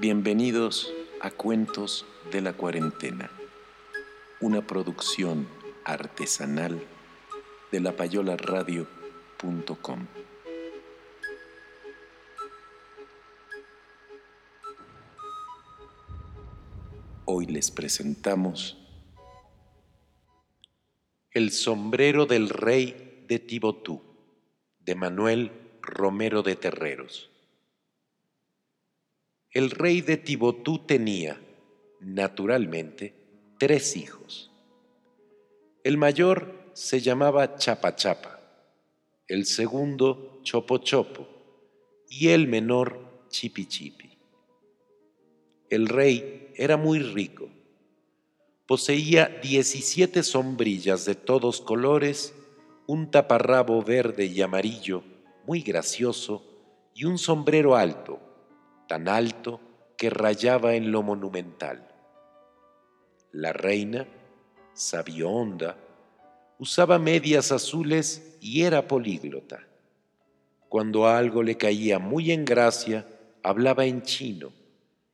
Bienvenidos a Cuentos de la Cuarentena, una producción artesanal de lapayolaradio.com. Hoy les presentamos El sombrero del rey de Tibotú, de Manuel Romero de Terreros. El rey de Tibotú tenía, naturalmente, tres hijos. El mayor se llamaba Chapa Chapa, el segundo Chopo Chopo y el menor Chipi Chipi. El rey era muy rico. Poseía 17 sombrillas de todos colores, un taparrabo verde y amarillo muy gracioso y un sombrero alto tan alto que rayaba en lo monumental. La reina, sabionda, usaba medias azules y era políglota. Cuando algo le caía muy en gracia, hablaba en chino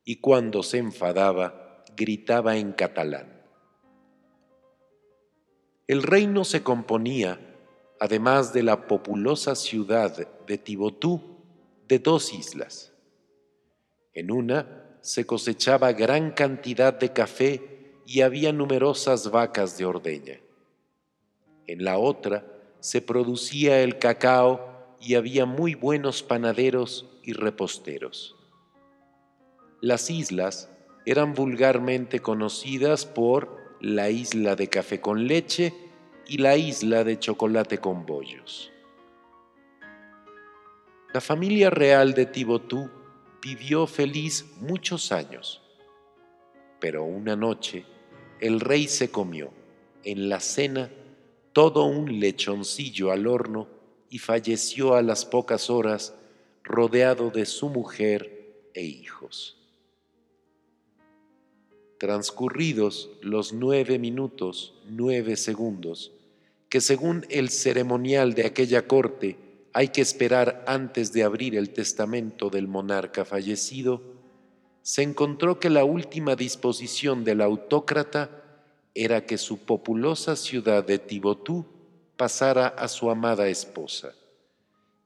y cuando se enfadaba, gritaba en catalán. El reino se componía, además de la populosa ciudad de Tibotú, de dos islas en una se cosechaba gran cantidad de café y había numerosas vacas de ordeña. En la otra se producía el cacao y había muy buenos panaderos y reposteros. Las islas eran vulgarmente conocidas por la isla de café con leche y la isla de chocolate con bollos. La familia real de Tibotú vivió feliz muchos años. Pero una noche el rey se comió en la cena todo un lechoncillo al horno y falleció a las pocas horas rodeado de su mujer e hijos. Transcurridos los nueve minutos nueve segundos, que según el ceremonial de aquella corte hay que esperar antes de abrir el testamento del monarca fallecido, se encontró que la última disposición del autócrata era que su populosa ciudad de Tibotú pasara a su amada esposa,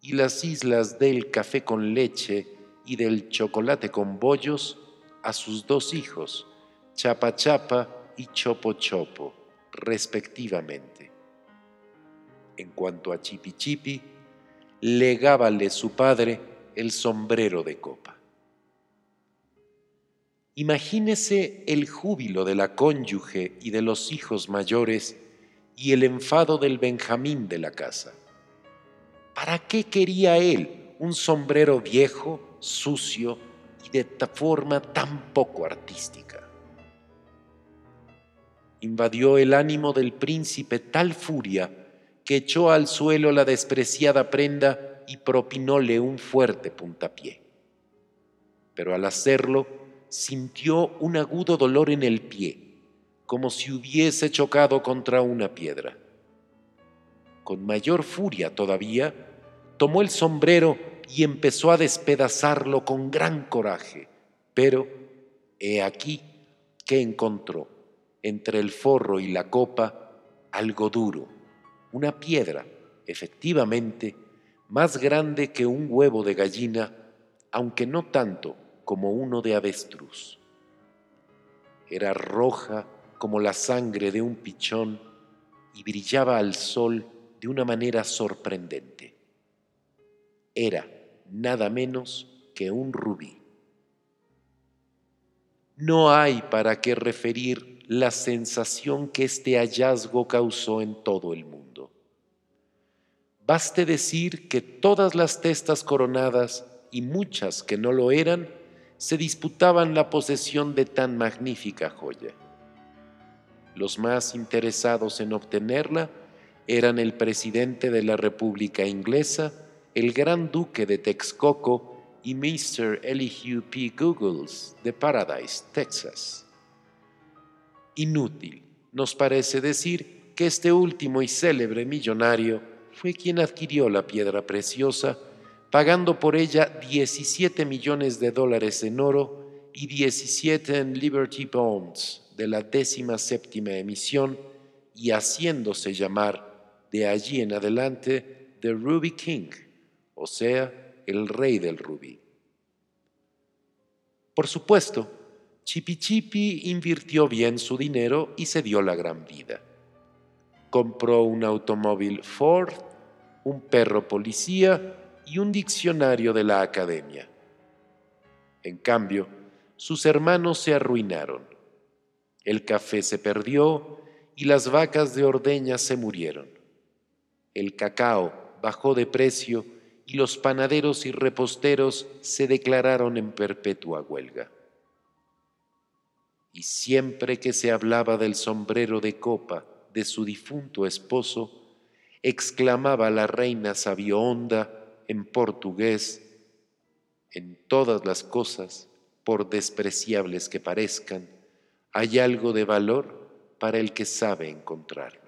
y las islas del café con leche y del chocolate con bollos a sus dos hijos, Chapa Chapa y Chopo Chopo, respectivamente. En cuanto a Chipi Chipi, legábale su padre el sombrero de copa. Imagínese el júbilo de la cónyuge y de los hijos mayores y el enfado del Benjamín de la casa. ¿Para qué quería él un sombrero viejo, sucio y de forma tan poco artística? Invadió el ánimo del príncipe tal furia que echó al suelo la despreciada prenda y propinóle un fuerte puntapié. Pero al hacerlo, sintió un agudo dolor en el pie, como si hubiese chocado contra una piedra. Con mayor furia todavía, tomó el sombrero y empezó a despedazarlo con gran coraje, pero he aquí que encontró entre el forro y la copa algo duro una piedra, efectivamente, más grande que un huevo de gallina, aunque no tanto como uno de avestruz. Era roja como la sangre de un pichón y brillaba al sol de una manera sorprendente. Era nada menos que un rubí. no hay para qué referir la sensación que este hallazgo causó en todo el mundo. Baste decir que todas las testas coronadas y muchas que no lo eran se disputaban la posesión de tan magnífica joya. Los más interesados en obtenerla eran el presidente de la República Inglesa, el gran duque de Texcoco y Mr. Elihu P. Googles de Paradise, Texas. Inútil, nos parece decir que este último y célebre millonario fue quien adquirió la piedra preciosa, pagando por ella 17 millones de dólares en oro y 17 en Liberty Bonds de la décima séptima emisión y haciéndose llamar de allí en adelante The Ruby King, o sea, el rey del rubí. Por supuesto, Chipi Chipi invirtió bien su dinero y se dio la gran vida. Compró un automóvil Ford, un perro policía y un diccionario de la academia. En cambio, sus hermanos se arruinaron. El café se perdió y las vacas de ordeña se murieron. El cacao bajó de precio y los panaderos y reposteros se declararon en perpetua huelga. Y siempre que se hablaba del sombrero de copa de su difunto esposo, exclamaba la reina Sabionda en portugués, en todas las cosas, por despreciables que parezcan, hay algo de valor para el que sabe encontrarlo.